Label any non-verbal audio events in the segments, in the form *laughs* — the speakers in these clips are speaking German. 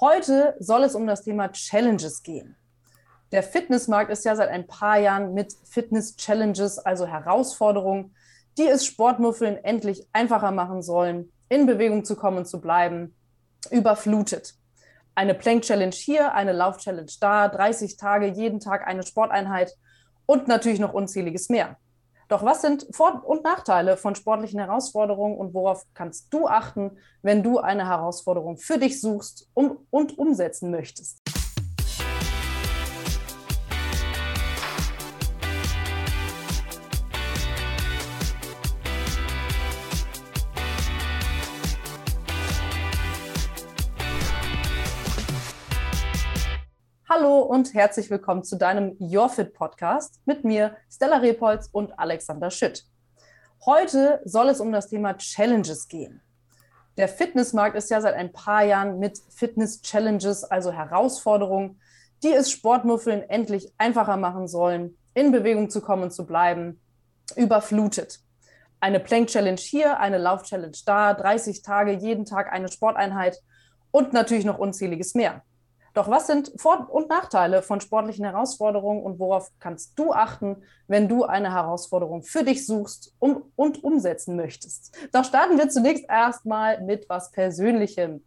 Heute soll es um das Thema Challenges gehen. Der Fitnessmarkt ist ja seit ein paar Jahren mit Fitness-Challenges, also Herausforderungen, die es Sportmuffeln endlich einfacher machen sollen, in Bewegung zu kommen und zu bleiben, überflutet. Eine Plank-Challenge hier, eine Lauf-Challenge da, 30 Tage, jeden Tag eine Sporteinheit und natürlich noch unzähliges mehr. Doch was sind Vor- und Nachteile von sportlichen Herausforderungen und worauf kannst du achten, wenn du eine Herausforderung für dich suchst um, und umsetzen möchtest? Hallo und herzlich willkommen zu deinem Your Fit Podcast mit mir, Stella Repolz und Alexander Schütt. Heute soll es um das Thema Challenges gehen. Der Fitnessmarkt ist ja seit ein paar Jahren mit Fitness-Challenges, also Herausforderungen, die es Sportmuffeln endlich einfacher machen sollen, in Bewegung zu kommen und zu bleiben, überflutet. Eine Plank-Challenge hier, eine Lauf-Challenge da, 30 Tage, jeden Tag eine Sporteinheit und natürlich noch unzähliges mehr. Doch was sind Vor- und Nachteile von sportlichen Herausforderungen und worauf kannst du achten, wenn du eine Herausforderung für dich suchst um, und umsetzen möchtest? Doch starten wir zunächst erstmal mit was Persönlichem,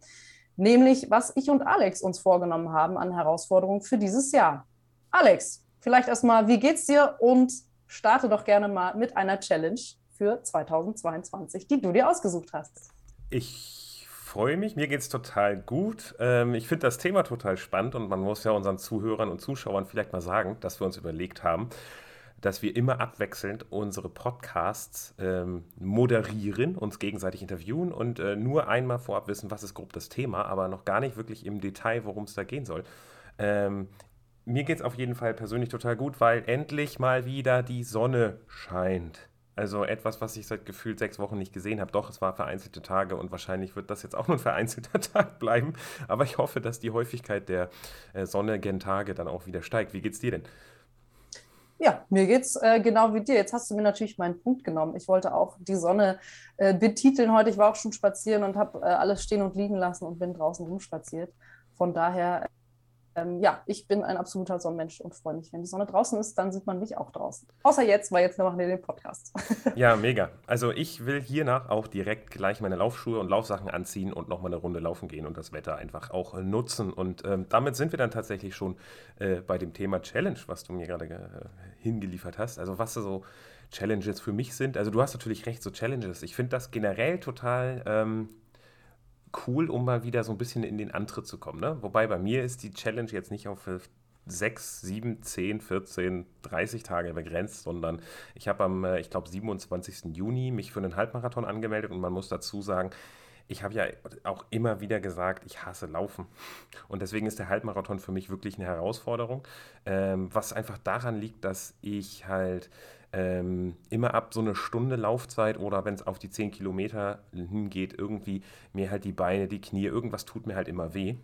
nämlich was ich und Alex uns vorgenommen haben an Herausforderungen für dieses Jahr. Alex, vielleicht erstmal, wie geht's dir und starte doch gerne mal mit einer Challenge für 2022, die du dir ausgesucht hast. Ich freue mich. Mir geht es total gut. Ähm, ich finde das Thema total spannend und man muss ja unseren Zuhörern und Zuschauern vielleicht mal sagen, dass wir uns überlegt haben, dass wir immer abwechselnd unsere Podcasts ähm, moderieren, uns gegenseitig interviewen und äh, nur einmal vorab wissen, was ist grob das Thema, aber noch gar nicht wirklich im Detail, worum es da gehen soll. Ähm, mir geht es auf jeden Fall persönlich total gut, weil endlich mal wieder die Sonne scheint. Also etwas, was ich seit gefühlt sechs Wochen nicht gesehen habe. Doch, es war vereinzelte Tage und wahrscheinlich wird das jetzt auch nur ein vereinzelter *laughs* Tag bleiben. Aber ich hoffe, dass die Häufigkeit der äh, sonnigen Tage dann auch wieder steigt. Wie geht's dir denn? Ja, mir geht's äh, genau wie dir. Jetzt hast du mir natürlich meinen Punkt genommen. Ich wollte auch die Sonne äh, betiteln heute. Ich war auch schon spazieren und habe äh, alles stehen und liegen lassen und bin draußen rumspaziert. Von daher ähm, ja, ich bin ein absoluter Sonnenmensch und freue mich. Wenn die Sonne draußen ist, dann sieht man mich auch draußen. Außer jetzt, weil jetzt machen wir den Podcast. *laughs* ja, mega. Also ich will hiernach auch direkt gleich meine Laufschuhe und Laufsachen anziehen und nochmal eine Runde laufen gehen und das Wetter einfach auch nutzen. Und ähm, damit sind wir dann tatsächlich schon äh, bei dem Thema Challenge, was du mir gerade äh, hingeliefert hast. Also was so Challenges für mich sind. Also du hast natürlich recht, so Challenges. Ich finde das generell total... Ähm, cool, um mal wieder so ein bisschen in den Antritt zu kommen. Ne? Wobei bei mir ist die Challenge jetzt nicht auf 6, 7, 10, 14, 30 Tage begrenzt, sondern ich habe am, äh, ich glaube, 27. Juni mich für einen Halbmarathon angemeldet und man muss dazu sagen, ich habe ja auch immer wieder gesagt, ich hasse Laufen. Und deswegen ist der Halbmarathon für mich wirklich eine Herausforderung, ähm, was einfach daran liegt, dass ich halt ähm, immer ab so eine Stunde Laufzeit oder wenn es auf die 10 Kilometer hingeht, irgendwie mir halt die Beine, die Knie, irgendwas tut mir halt immer weh.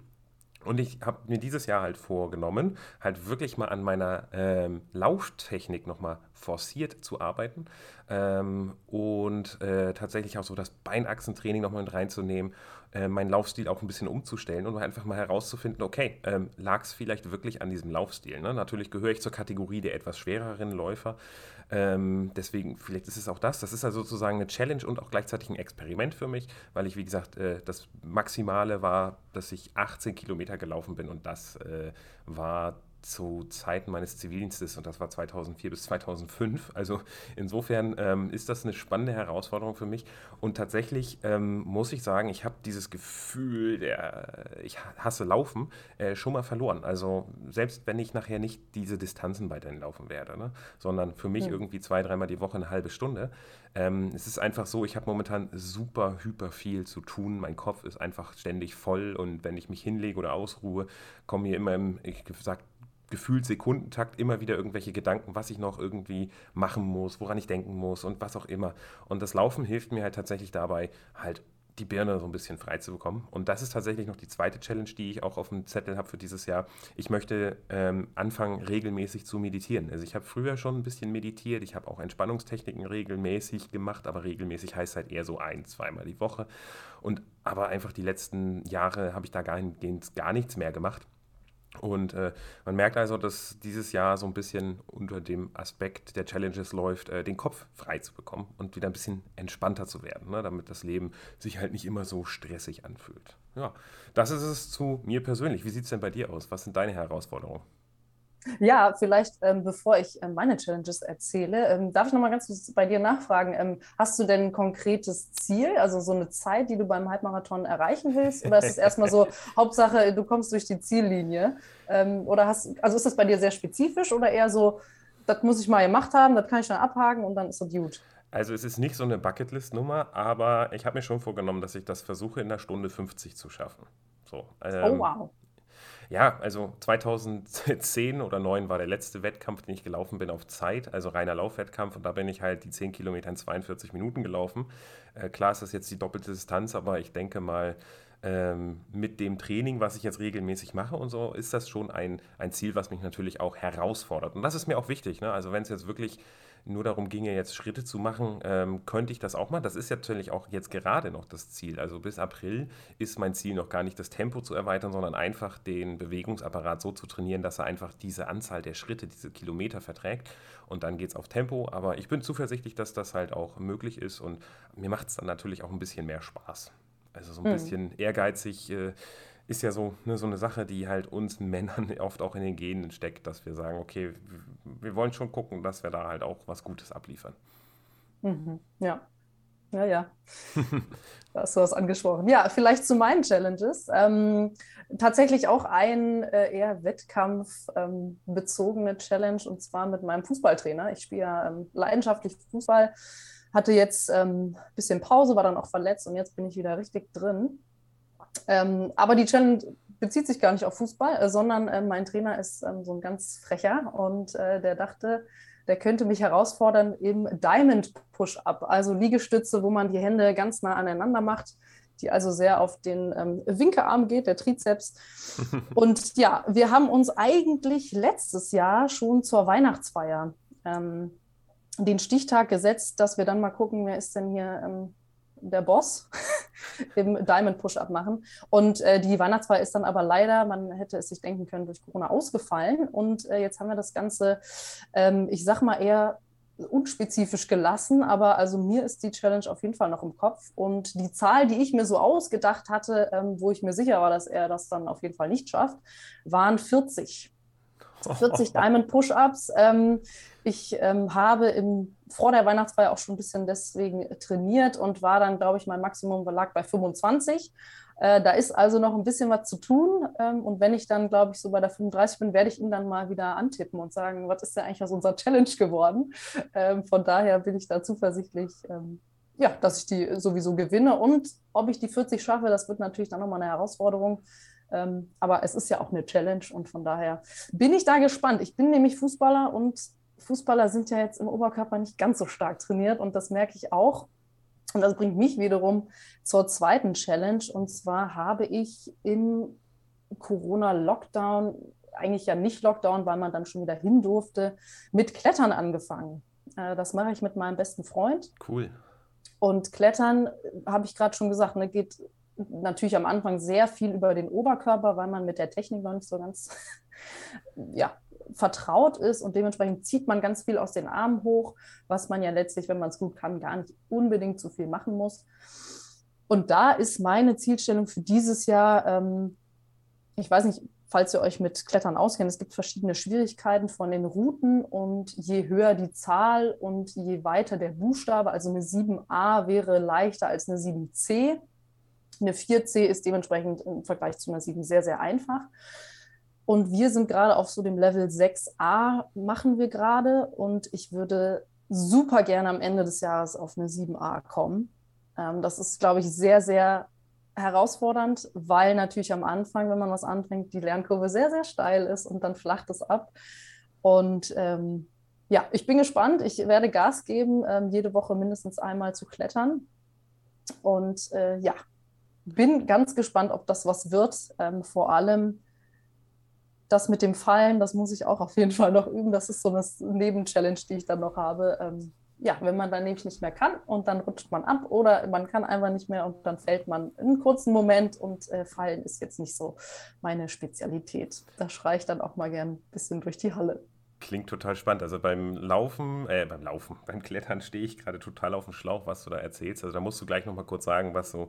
Und ich habe mir dieses Jahr halt vorgenommen, halt wirklich mal an meiner ähm, Lauftechnik nochmal forciert zu arbeiten ähm, und äh, tatsächlich auch so das Beinachsentraining nochmal mit reinzunehmen, äh, meinen Laufstil auch ein bisschen umzustellen und einfach mal herauszufinden, okay, ähm, lag es vielleicht wirklich an diesem Laufstil? Ne? Natürlich gehöre ich zur Kategorie der etwas schwereren Läufer, ähm, deswegen, vielleicht ist es auch das. Das ist also sozusagen eine Challenge und auch gleichzeitig ein Experiment für mich, weil ich, wie gesagt, äh, das Maximale war, dass ich 18 Kilometer gelaufen bin und das äh, war zu Zeiten meines Zivildienstes und das war 2004 bis 2005. Also insofern ähm, ist das eine spannende Herausforderung für mich und tatsächlich ähm, muss ich sagen, ich habe dieses Gefühl, der, ich hasse Laufen, äh, schon mal verloren. Also selbst wenn ich nachher nicht diese Distanzen weiterhin laufen werde, ne? sondern für mich mhm. irgendwie zwei, dreimal die Woche eine halbe Stunde. Ähm, es ist einfach so, ich habe momentan super, hyper viel zu tun. Mein Kopf ist einfach ständig voll und wenn ich mich hinlege oder ausruhe, kommen mir immer im, ich sag gefühlt Sekundentakt immer wieder irgendwelche Gedanken, was ich noch irgendwie machen muss, woran ich denken muss und was auch immer. Und das Laufen hilft mir halt tatsächlich dabei, halt die Birne so ein bisschen frei zu bekommen. Und das ist tatsächlich noch die zweite Challenge, die ich auch auf dem Zettel habe für dieses Jahr. Ich möchte ähm, anfangen, regelmäßig zu meditieren. Also ich habe früher schon ein bisschen meditiert, ich habe auch Entspannungstechniken regelmäßig gemacht, aber regelmäßig heißt halt eher so ein, zweimal die Woche. Und aber einfach die letzten Jahre habe ich da gar, gar nichts mehr gemacht. Und äh, man merkt also, dass dieses Jahr so ein bisschen unter dem Aspekt der Challenges läuft, äh, den Kopf frei zu bekommen und wieder ein bisschen entspannter zu werden, ne? damit das Leben sich halt nicht immer so stressig anfühlt. Ja, das ist es zu mir persönlich. Wie sieht es denn bei dir aus? Was sind deine Herausforderungen? Ja, vielleicht ähm, bevor ich äh, meine Challenges erzähle, ähm, darf ich noch mal ganz kurz bei dir nachfragen. Ähm, hast du denn ein konkretes Ziel, also so eine Zeit, die du beim Halbmarathon erreichen willst? Oder ist es erstmal so, *laughs* Hauptsache, du kommst durch die Ziellinie? Ähm, oder hast, also ist das bei dir sehr spezifisch oder eher so, das muss ich mal gemacht haben, das kann ich dann abhaken und dann ist das gut? Also es ist nicht so eine Bucketlist-Nummer, aber ich habe mir schon vorgenommen, dass ich das versuche in einer Stunde 50 zu schaffen. So, oh, ähm, oh wow. Ja, also 2010 oder 2009 war der letzte Wettkampf, den ich gelaufen bin auf Zeit, also reiner Laufwettkampf. Und da bin ich halt die 10 Kilometer in 42 Minuten gelaufen. Äh, klar ist das jetzt die doppelte Distanz, aber ich denke mal, ähm, mit dem Training, was ich jetzt regelmäßig mache und so, ist das schon ein, ein Ziel, was mich natürlich auch herausfordert. Und das ist mir auch wichtig. Ne? Also wenn es jetzt wirklich nur darum ginge, jetzt Schritte zu machen, ähm, könnte ich das auch mal. Das ist ja natürlich auch jetzt gerade noch das Ziel. Also bis April ist mein Ziel noch gar nicht das Tempo zu erweitern, sondern einfach den Bewegungsapparat so zu trainieren, dass er einfach diese Anzahl der Schritte, diese Kilometer verträgt. Und dann geht es auf Tempo. Aber ich bin zuversichtlich, dass das halt auch möglich ist. Und mir macht es dann natürlich auch ein bisschen mehr Spaß. Also so ein mhm. bisschen ehrgeizig. Äh, ist ja so, ne, so eine Sache, die halt uns Männern *laughs* oft auch in den Genen steckt, dass wir sagen, okay, wir wollen schon gucken, dass wir da halt auch was Gutes abliefern. Mhm. Ja, ja, ja. *laughs* da hast du was angesprochen. Ja, vielleicht zu meinen Challenges. Ähm, tatsächlich auch ein äh, eher wettkampfbezogene ähm, Challenge und zwar mit meinem Fußballtrainer. Ich spiele ja ähm, leidenschaftlich Fußball, hatte jetzt ein ähm, bisschen Pause, war dann auch verletzt und jetzt bin ich wieder richtig drin. Ähm, aber die Challenge bezieht sich gar nicht auf Fußball, äh, sondern äh, mein Trainer ist ähm, so ein ganz frecher und äh, der dachte, der könnte mich herausfordern im Diamond Push-Up, also Liegestütze, wo man die Hände ganz nah aneinander macht, die also sehr auf den ähm, Winkearm geht, der Trizeps. *laughs* und ja, wir haben uns eigentlich letztes Jahr schon zur Weihnachtsfeier ähm, den Stichtag gesetzt, dass wir dann mal gucken, wer ist denn hier ähm, der Boss *laughs* im Diamond Push-Up machen. Und äh, die Weihnachtsfeier ist dann aber leider, man hätte es sich denken können, durch Corona ausgefallen. Und äh, jetzt haben wir das Ganze, ähm, ich sag mal eher unspezifisch gelassen, aber also mir ist die Challenge auf jeden Fall noch im Kopf. Und die Zahl, die ich mir so ausgedacht hatte, ähm, wo ich mir sicher war, dass er das dann auf jeden Fall nicht schafft, waren 40. 40 Diamond Push-Ups. Ähm, ich ähm, habe im, vor der Weihnachtsfeier auch schon ein bisschen deswegen trainiert und war dann, glaube ich, mein Maximum lag bei 25. Äh, da ist also noch ein bisschen was zu tun. Ähm, und wenn ich dann, glaube ich, so bei der 35 bin, werde ich ihn dann mal wieder antippen und sagen, was ist denn eigentlich aus unserer Challenge geworden? Ähm, von daher bin ich da zuversichtlich, ähm, ja, dass ich die sowieso gewinne. Und ob ich die 40 schaffe, das wird natürlich dann nochmal eine Herausforderung. Ähm, aber es ist ja auch eine Challenge und von daher bin ich da gespannt. Ich bin nämlich Fußballer und Fußballer sind ja jetzt im Oberkörper nicht ganz so stark trainiert und das merke ich auch. Und das bringt mich wiederum zur zweiten Challenge. Und zwar habe ich im Corona-Lockdown, eigentlich ja nicht Lockdown, weil man dann schon wieder hin durfte, mit Klettern angefangen. Äh, das mache ich mit meinem besten Freund. Cool. Und Klettern, habe ich gerade schon gesagt, ne, geht natürlich am Anfang sehr viel über den Oberkörper, weil man mit der Technik noch nicht so ganz *laughs* ja, vertraut ist und dementsprechend zieht man ganz viel aus den Armen hoch, was man ja letztlich, wenn man es gut kann, gar nicht unbedingt so viel machen muss. Und da ist meine Zielstellung für dieses Jahr, ähm, ich weiß nicht, falls ihr euch mit Klettern auskennt, es gibt verschiedene Schwierigkeiten von den Routen und je höher die Zahl und je weiter der Buchstabe, also eine 7a wäre leichter als eine 7c. Eine 4c ist dementsprechend im Vergleich zu einer 7 sehr, sehr einfach. Und wir sind gerade auf so dem Level 6a, machen wir gerade. Und ich würde super gerne am Ende des Jahres auf eine 7a kommen. Ähm, das ist, glaube ich, sehr, sehr herausfordernd, weil natürlich am Anfang, wenn man was anfängt, die Lernkurve sehr, sehr steil ist und dann flacht es ab. Und ähm, ja, ich bin gespannt. Ich werde Gas geben, ähm, jede Woche mindestens einmal zu klettern. Und äh, ja, bin ganz gespannt, ob das was wird. Ähm, vor allem das mit dem Fallen, das muss ich auch auf jeden Fall noch üben. Das ist so eine Nebenchallenge, die ich dann noch habe. Ähm, ja, wenn man dann nämlich nicht mehr kann und dann rutscht man ab oder man kann einfach nicht mehr und dann fällt man einen kurzen Moment und äh, Fallen ist jetzt nicht so meine Spezialität. Da schreie ich dann auch mal gern ein bisschen durch die Halle. Klingt total spannend. Also beim Laufen, äh, beim Laufen, *laughs* beim Klettern stehe ich gerade total auf dem Schlauch, was du da erzählst. Also da musst du gleich nochmal kurz sagen, was so,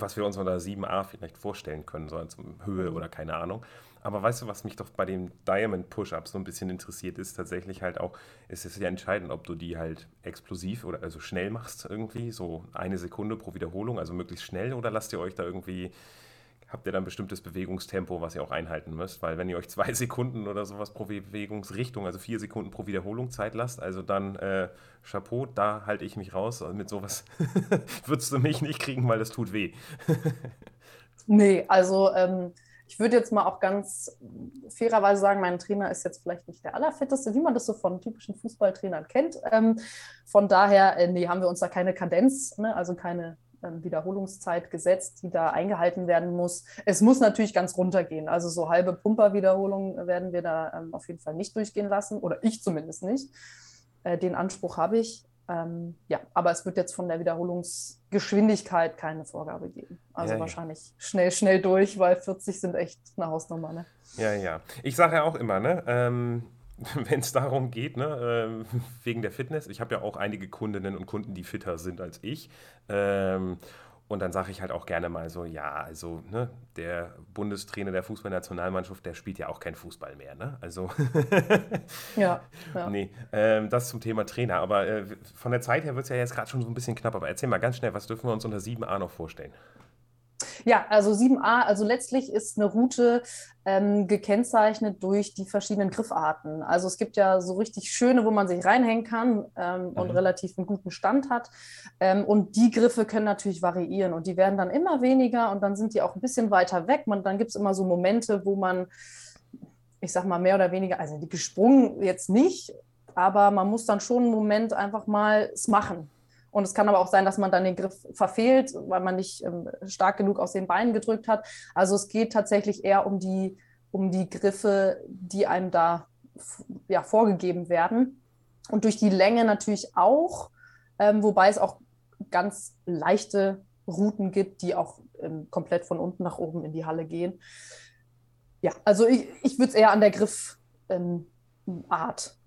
was wir uns unter 7a vielleicht vorstellen können, so als Höhe mhm. oder keine Ahnung. Aber weißt du, was mich doch bei dem Diamond Push-Up so ein bisschen interessiert, ist tatsächlich halt auch, es ist ja entscheidend, ob du die halt explosiv oder also schnell machst irgendwie, so eine Sekunde pro Wiederholung, also möglichst schnell, oder lasst ihr euch da irgendwie, habt ihr dann bestimmtes Bewegungstempo, was ihr auch einhalten müsst? Weil wenn ihr euch zwei *laughs* Sekunden oder sowas pro Bewegungsrichtung, also vier Sekunden pro Wiederholung Zeit lasst, also dann äh, Chapeau, da halte ich mich raus. Mit sowas *laughs* würdest du mich nicht kriegen, weil das tut weh. *laughs* nee, also ähm ich würde jetzt mal auch ganz fairerweise sagen, mein Trainer ist jetzt vielleicht nicht der allerfitteste, wie man das so von typischen Fußballtrainern kennt. Ähm, von daher äh, nee, haben wir uns da keine Kadenz, ne, also keine Wiederholungszeit gesetzt, die da eingehalten werden muss. Es muss natürlich ganz runtergehen. Also so halbe Pumperwiederholungen werden wir da ähm, auf jeden Fall nicht durchgehen lassen, oder ich zumindest nicht. Äh, den Anspruch habe ich. Ähm, ja, aber es wird jetzt von der Wiederholungsgeschwindigkeit keine Vorgabe geben. Also ja, wahrscheinlich ja. schnell, schnell durch, weil 40 sind echt eine Hausnummer. Ne? Ja, ja. Ich sage ja auch immer, ne? Ähm, *laughs* wenn es darum geht, ne, äh, *laughs* wegen der Fitness. Ich habe ja auch einige Kundinnen und Kunden, die fitter sind als ich. Ähm, und dann sage ich halt auch gerne mal so, ja, also ne, der Bundestrainer der Fußballnationalmannschaft, der spielt ja auch kein Fußball mehr. Ne? Also *laughs* ja, ja. Nee, ähm, das zum Thema Trainer. Aber äh, von der Zeit her wird es ja jetzt gerade schon so ein bisschen knapp. Aber erzähl mal ganz schnell, was dürfen wir uns unter 7a noch vorstellen? Ja, also 7a, also letztlich ist eine Route ähm, gekennzeichnet durch die verschiedenen Griffarten. Also es gibt ja so richtig schöne, wo man sich reinhängen kann ähm, mhm. und relativ einen guten Stand hat. Ähm, und die Griffe können natürlich variieren und die werden dann immer weniger und dann sind die auch ein bisschen weiter weg. Man, dann gibt es immer so Momente, wo man, ich sag mal, mehr oder weniger, also gesprungen jetzt nicht, aber man muss dann schon einen Moment einfach mal es machen. Und es kann aber auch sein, dass man dann den Griff verfehlt, weil man nicht ähm, stark genug aus den Beinen gedrückt hat. Also es geht tatsächlich eher um die, um die Griffe, die einem da ja, vorgegeben werden. Und durch die Länge natürlich auch, ähm, wobei es auch ganz leichte Routen gibt, die auch ähm, komplett von unten nach oben in die Halle gehen. Ja, also ich, ich würde es eher an der Griffart ähm,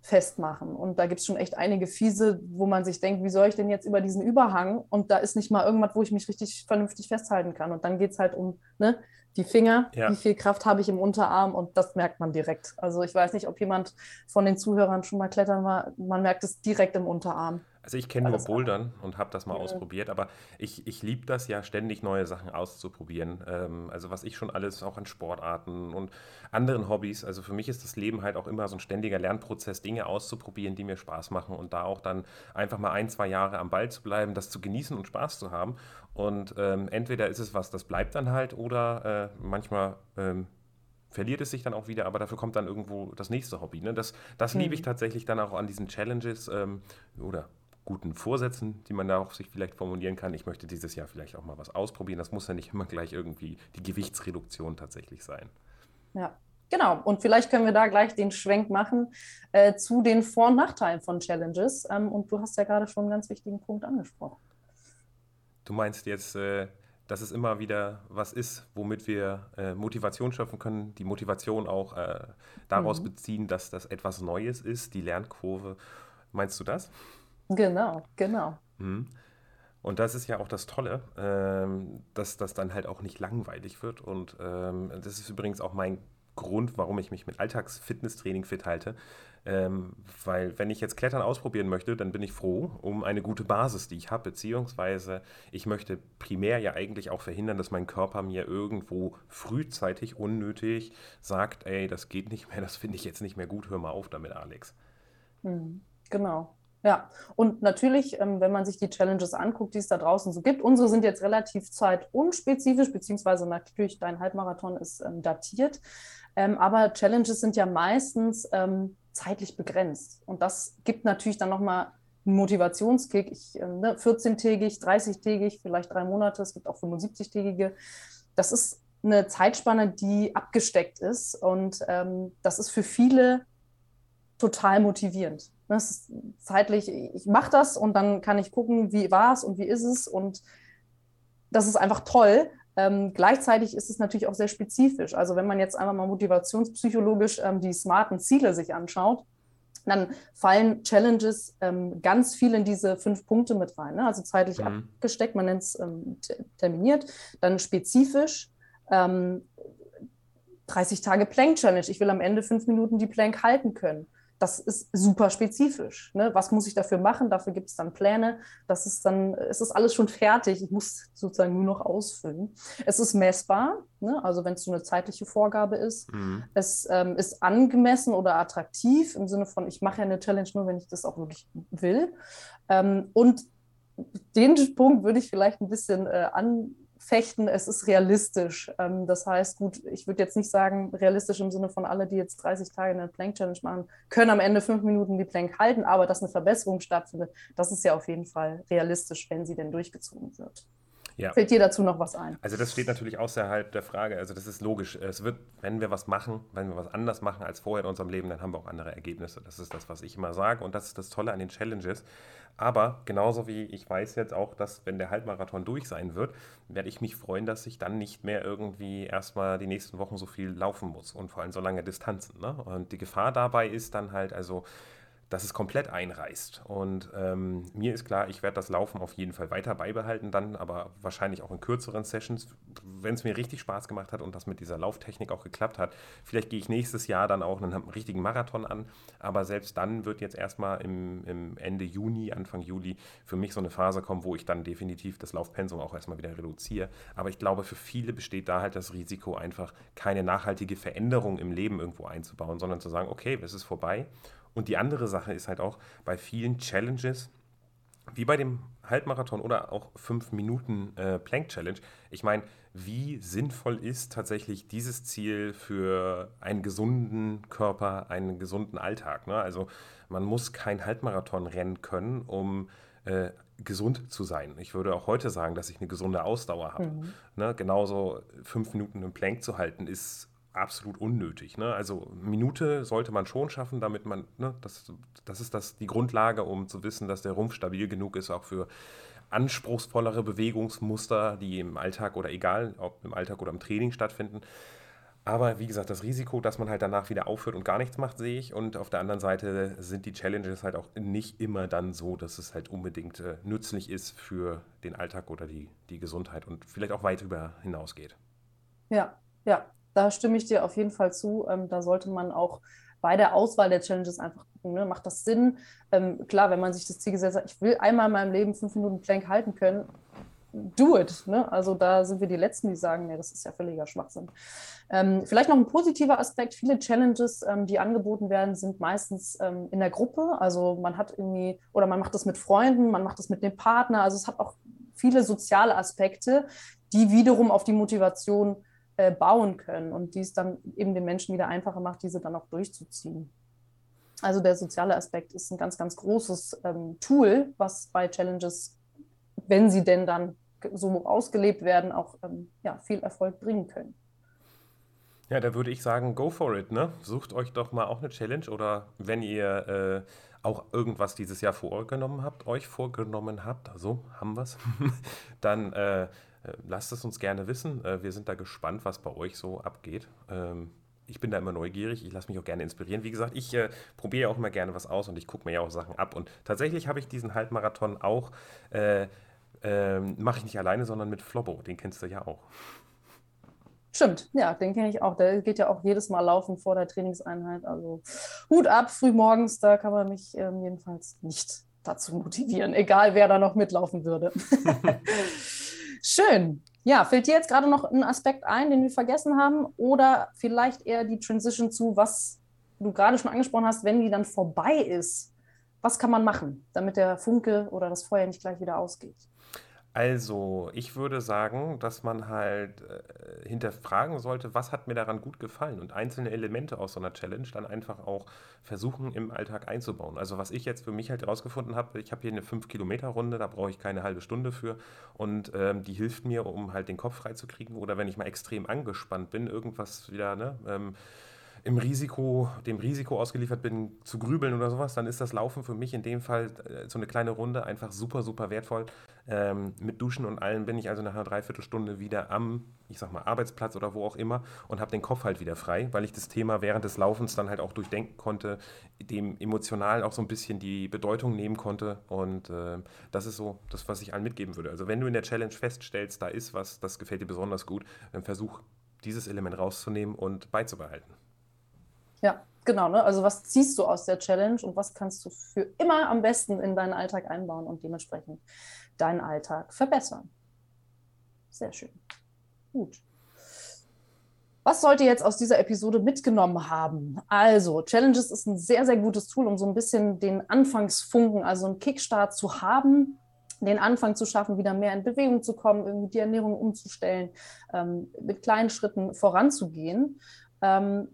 festmachen. Und da gibt es schon echt einige fiese, wo man sich denkt, wie soll ich denn jetzt über diesen Überhang? Und da ist nicht mal irgendwas, wo ich mich richtig vernünftig festhalten kann. Und dann geht es halt um ne, die Finger, ja. wie viel Kraft habe ich im Unterarm und das merkt man direkt. Also ich weiß nicht, ob jemand von den Zuhörern schon mal klettern war, man merkt es direkt im Unterarm. Also ich kenne nur Bouldern und habe das mal ja. ausprobiert, aber ich, ich liebe das ja ständig neue Sachen auszuprobieren. Ähm, also was ich schon alles auch an Sportarten und anderen Hobbys, also für mich ist das Leben halt auch immer so ein ständiger Lernprozess, Dinge auszuprobieren, die mir Spaß machen und da auch dann einfach mal ein, zwei Jahre am Ball zu bleiben, das zu genießen und Spaß zu haben. Und ähm, entweder ist es was, das bleibt dann halt oder äh, manchmal... Ähm, verliert es sich dann auch wieder, aber dafür kommt dann irgendwo das nächste Hobby. Ne? Das, das mhm. liebe ich tatsächlich dann auch an diesen Challenges ähm, oder guten Vorsätzen, die man da auch sich vielleicht formulieren kann. Ich möchte dieses Jahr vielleicht auch mal was ausprobieren. Das muss ja nicht *laughs* immer gleich irgendwie die Gewichtsreduktion tatsächlich sein. Ja, Genau, und vielleicht können wir da gleich den Schwenk machen äh, zu den Vor- und Nachteilen von Challenges. Ähm, und du hast ja gerade schon einen ganz wichtigen Punkt angesprochen. Du meinst jetzt, äh, dass es immer wieder was ist, womit wir äh, Motivation schöpfen können, die Motivation auch äh, daraus mhm. beziehen, dass das etwas Neues ist, die Lernkurve. Meinst du das? Genau, genau. Mhm. Und das ist ja auch das Tolle, ähm, dass das dann halt auch nicht langweilig wird. Und ähm, das ist übrigens auch mein Grund, warum ich mich mit Alltagsfitnesstraining fit halte. Ähm, weil wenn ich jetzt Klettern ausprobieren möchte, dann bin ich froh um eine gute Basis, die ich habe, beziehungsweise ich möchte primär ja eigentlich auch verhindern, dass mein Körper mir irgendwo frühzeitig unnötig sagt, ey, das geht nicht mehr, das finde ich jetzt nicht mehr gut, hör mal auf damit, Alex. Mhm, genau. Ja, und natürlich, ähm, wenn man sich die Challenges anguckt, die es da draußen so gibt, unsere sind jetzt relativ zeitunspezifisch, beziehungsweise natürlich dein Halbmarathon ist ähm, datiert. Ähm, aber Challenges sind ja meistens zeitlich begrenzt. Und das gibt natürlich dann nochmal ein Motivationskick. Ich, ne, 14-tägig, 30-tägig, vielleicht drei Monate, es gibt auch 75-tägige. Das ist eine Zeitspanne, die abgesteckt ist und das ist für viele total motivierend. Das ist zeitlich, ich mache das und dann kann ich gucken, wie war es und wie ist es und das ist einfach toll. Ähm, gleichzeitig ist es natürlich auch sehr spezifisch. Also wenn man jetzt einfach mal motivationspsychologisch ähm, die smarten Ziele sich anschaut, dann fallen Challenges ähm, ganz viel in diese fünf Punkte mit rein. Ne? Also zeitlich mhm. abgesteckt, man nennt es ähm, terminiert, dann spezifisch. 30 ähm, Tage Plank Challenge. Ich will am Ende fünf Minuten die Plank halten können das ist super spezifisch. Ne? Was muss ich dafür machen? Dafür gibt es dann Pläne. Das ist dann, es ist alles schon fertig. Ich muss sozusagen nur noch ausfüllen. Es ist messbar, ne? also wenn es so eine zeitliche Vorgabe ist. Mhm. Es ähm, ist angemessen oder attraktiv im Sinne von, ich mache ja eine Challenge nur, wenn ich das auch wirklich will. Ähm, und den Punkt würde ich vielleicht ein bisschen äh, an fechten, es ist realistisch. Ähm, das heißt, gut, ich würde jetzt nicht sagen, realistisch im Sinne von alle, die jetzt 30 Tage eine Plank-Challenge machen, können am Ende fünf Minuten die Plank halten, aber dass eine Verbesserung stattfindet, das ist ja auf jeden Fall realistisch, wenn sie denn durchgezogen wird. Ja. Fällt dir dazu noch was ein? Also das steht natürlich außerhalb der Frage. Also das ist logisch. Es wird, wenn wir was machen, wenn wir was anders machen als vorher in unserem Leben, dann haben wir auch andere Ergebnisse. Das ist das, was ich immer sage. Und das ist das Tolle an den Challenges. Aber genauso wie ich weiß jetzt auch, dass wenn der Halbmarathon durch sein wird, werde ich mich freuen, dass ich dann nicht mehr irgendwie erstmal die nächsten Wochen so viel laufen muss und vor allem so lange Distanzen. Ne? Und die Gefahr dabei ist dann halt also dass es komplett einreißt. Und ähm, mir ist klar, ich werde das Laufen auf jeden Fall weiter beibehalten, dann aber wahrscheinlich auch in kürzeren Sessions, wenn es mir richtig Spaß gemacht hat und das mit dieser Lauftechnik auch geklappt hat. Vielleicht gehe ich nächstes Jahr dann auch einen richtigen Marathon an, aber selbst dann wird jetzt erstmal im, im Ende Juni, Anfang Juli für mich so eine Phase kommen, wo ich dann definitiv das Laufpensum auch erstmal wieder reduziere. Aber ich glaube, für viele besteht da halt das Risiko, einfach keine nachhaltige Veränderung im Leben irgendwo einzubauen, sondern zu sagen, okay, es ist vorbei und die andere Sache ist halt auch bei vielen Challenges, wie bei dem Halbmarathon oder auch 5 Minuten äh, Plank Challenge. Ich meine, wie sinnvoll ist tatsächlich dieses Ziel für einen gesunden Körper, einen gesunden Alltag? Ne? Also man muss kein Halbmarathon rennen können, um äh, gesund zu sein. Ich würde auch heute sagen, dass ich eine gesunde Ausdauer habe. Mhm. Ne? Genauso fünf Minuten im Plank zu halten ist absolut unnötig. Ne? Also Minute sollte man schon schaffen, damit man, ne, das, das ist das, die Grundlage, um zu wissen, dass der Rumpf stabil genug ist, auch für anspruchsvollere Bewegungsmuster, die im Alltag oder egal, ob im Alltag oder im Training stattfinden. Aber wie gesagt, das Risiko, dass man halt danach wieder aufhört und gar nichts macht, sehe ich. Und auf der anderen Seite sind die Challenges halt auch nicht immer dann so, dass es halt unbedingt äh, nützlich ist für den Alltag oder die, die Gesundheit und vielleicht auch weit über hinausgeht. Ja, ja, da stimme ich dir auf jeden Fall zu. Ähm, da sollte man auch bei der Auswahl der Challenges einfach gucken, ne? macht das Sinn? Ähm, klar, wenn man sich das Ziel gesetzt hat, ich will einmal in meinem Leben fünf Minuten Plank halten können, do it. Ne? Also da sind wir die Letzten, die sagen, nee, das ist ja völliger Schwachsinn. Ähm, vielleicht noch ein positiver Aspekt, viele Challenges, ähm, die angeboten werden, sind meistens ähm, in der Gruppe. Also man hat irgendwie, oder man macht das mit Freunden, man macht das mit dem Partner. Also es hat auch viele soziale Aspekte, die wiederum auf die Motivation äh, bauen können und die es dann eben den Menschen wieder einfacher macht, diese dann auch durchzuziehen. Also der soziale Aspekt ist ein ganz, ganz großes ähm, Tool, was bei Challenges, wenn sie denn dann so ausgelebt werden, auch ähm, ja, viel Erfolg bringen können. Ja, da würde ich sagen, go for it. Ne? Sucht euch doch mal auch eine Challenge oder wenn ihr äh, auch irgendwas dieses Jahr vorgenommen habt, euch vorgenommen habt, so haben wir es, *laughs* dann äh, lasst es uns gerne wissen. Äh, wir sind da gespannt, was bei euch so abgeht. Ähm, ich bin da immer neugierig, ich lasse mich auch gerne inspirieren. Wie gesagt, ich äh, probiere auch immer gerne was aus und ich gucke mir ja auch Sachen ab. Und tatsächlich habe ich diesen Halbmarathon auch, äh, äh, mache ich nicht alleine, sondern mit Flobbo. Den kennst du ja auch. Stimmt, ja, den kenne ich auch. Der geht ja auch jedes Mal laufen vor der Trainingseinheit. Also Hut ab, früh morgens, da kann man mich ähm, jedenfalls nicht dazu motivieren, egal wer da noch mitlaufen würde. *laughs* *laughs* Schön. Ja, fällt dir jetzt gerade noch ein Aspekt ein, den wir vergessen haben? Oder vielleicht eher die Transition zu, was du gerade schon angesprochen hast, wenn die dann vorbei ist? Was kann man machen, damit der Funke oder das Feuer nicht gleich wieder ausgeht? Also, ich würde sagen, dass man halt äh, hinterfragen sollte, was hat mir daran gut gefallen und einzelne Elemente aus so einer Challenge dann einfach auch versuchen im Alltag einzubauen. Also, was ich jetzt für mich halt herausgefunden habe, ich habe hier eine 5-Kilometer-Runde, da brauche ich keine halbe Stunde für und ähm, die hilft mir, um halt den Kopf freizukriegen oder wenn ich mal extrem angespannt bin, irgendwas wieder, ne? Ähm, im Risiko, dem Risiko ausgeliefert bin, zu grübeln oder sowas, dann ist das Laufen für mich in dem Fall äh, so eine kleine Runde einfach super, super wertvoll. Ähm, mit Duschen und allem bin ich also nach einer Dreiviertelstunde wieder am, ich sag mal, Arbeitsplatz oder wo auch immer und habe den Kopf halt wieder frei, weil ich das Thema während des Laufens dann halt auch durchdenken konnte, dem emotional auch so ein bisschen die Bedeutung nehmen konnte. Und äh, das ist so das, was ich allen mitgeben würde. Also wenn du in der Challenge feststellst, da ist was, das gefällt dir besonders gut, dann versuch dieses Element rauszunehmen und beizubehalten. Ja, genau. Ne? Also was ziehst du aus der Challenge und was kannst du für immer am besten in deinen Alltag einbauen und dementsprechend deinen Alltag verbessern. Sehr schön. Gut. Was sollt ihr jetzt aus dieser Episode mitgenommen haben? Also, Challenges ist ein sehr, sehr gutes Tool, um so ein bisschen den Anfangsfunken, also einen Kickstart zu haben, den Anfang zu schaffen, wieder mehr in Bewegung zu kommen, irgendwie die Ernährung umzustellen, ähm, mit kleinen Schritten voranzugehen. Ähm,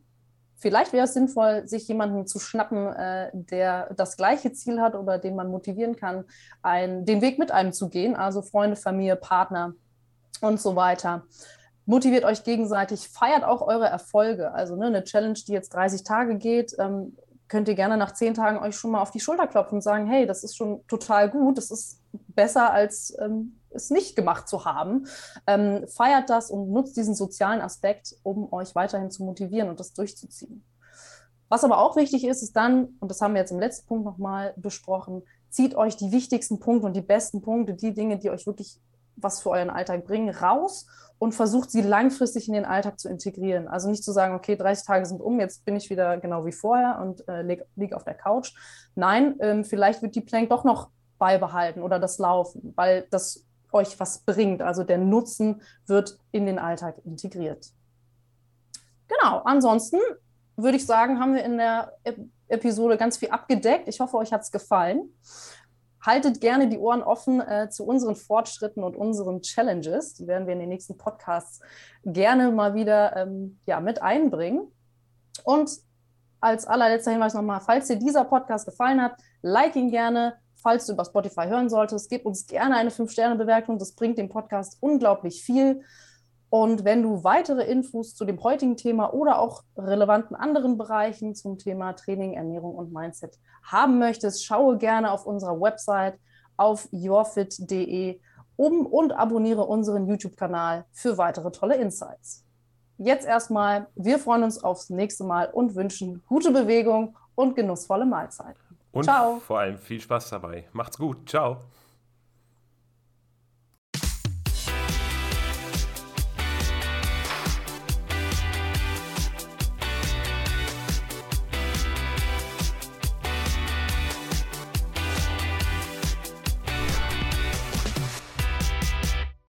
Vielleicht wäre es sinnvoll, sich jemanden zu schnappen, äh, der das gleiche Ziel hat oder den man motivieren kann, ein, den Weg mit einem zu gehen, also Freunde, Familie, Partner und so weiter. Motiviert euch gegenseitig, feiert auch eure Erfolge. Also ne, eine Challenge, die jetzt 30 Tage geht, ähm, könnt ihr gerne nach zehn Tagen euch schon mal auf die Schulter klopfen und sagen, hey, das ist schon total gut, das ist besser als ähm, es nicht gemacht zu haben. Ähm, feiert das und nutzt diesen sozialen Aspekt, um euch weiterhin zu motivieren und das durchzuziehen. Was aber auch wichtig ist, ist dann, und das haben wir jetzt im letzten Punkt nochmal besprochen, zieht euch die wichtigsten Punkte und die besten Punkte, die Dinge, die euch wirklich was für euren Alltag bringen, raus und versucht sie langfristig in den Alltag zu integrieren. Also nicht zu sagen, okay, 30 Tage sind um, jetzt bin ich wieder genau wie vorher und äh, liege lieg auf der Couch. Nein, ähm, vielleicht wird die Plank doch noch beibehalten oder das Laufen, weil das euch was bringt. Also der Nutzen wird in den Alltag integriert. Genau, ansonsten würde ich sagen, haben wir in der Episode ganz viel abgedeckt. Ich hoffe, euch hat es gefallen. Haltet gerne die Ohren offen äh, zu unseren Fortschritten und unseren Challenges. Die werden wir in den nächsten Podcasts gerne mal wieder ähm, ja, mit einbringen. Und als allerletzter Hinweis nochmal, falls dir dieser Podcast gefallen hat, like ihn gerne, falls du über Spotify hören solltest, gib uns gerne eine 5-Sterne-Bewertung. Das bringt dem Podcast unglaublich viel. Und wenn du weitere Infos zu dem heutigen Thema oder auch relevanten anderen Bereichen zum Thema Training, Ernährung und Mindset haben möchtest, schaue gerne auf unserer Website auf yourfit.de um und abonniere unseren YouTube-Kanal für weitere tolle Insights. Jetzt erstmal, wir freuen uns aufs nächste Mal und wünschen gute Bewegung und genussvolle Mahlzeiten. Und Ciao. vor allem viel Spaß dabei. Macht's gut. Ciao.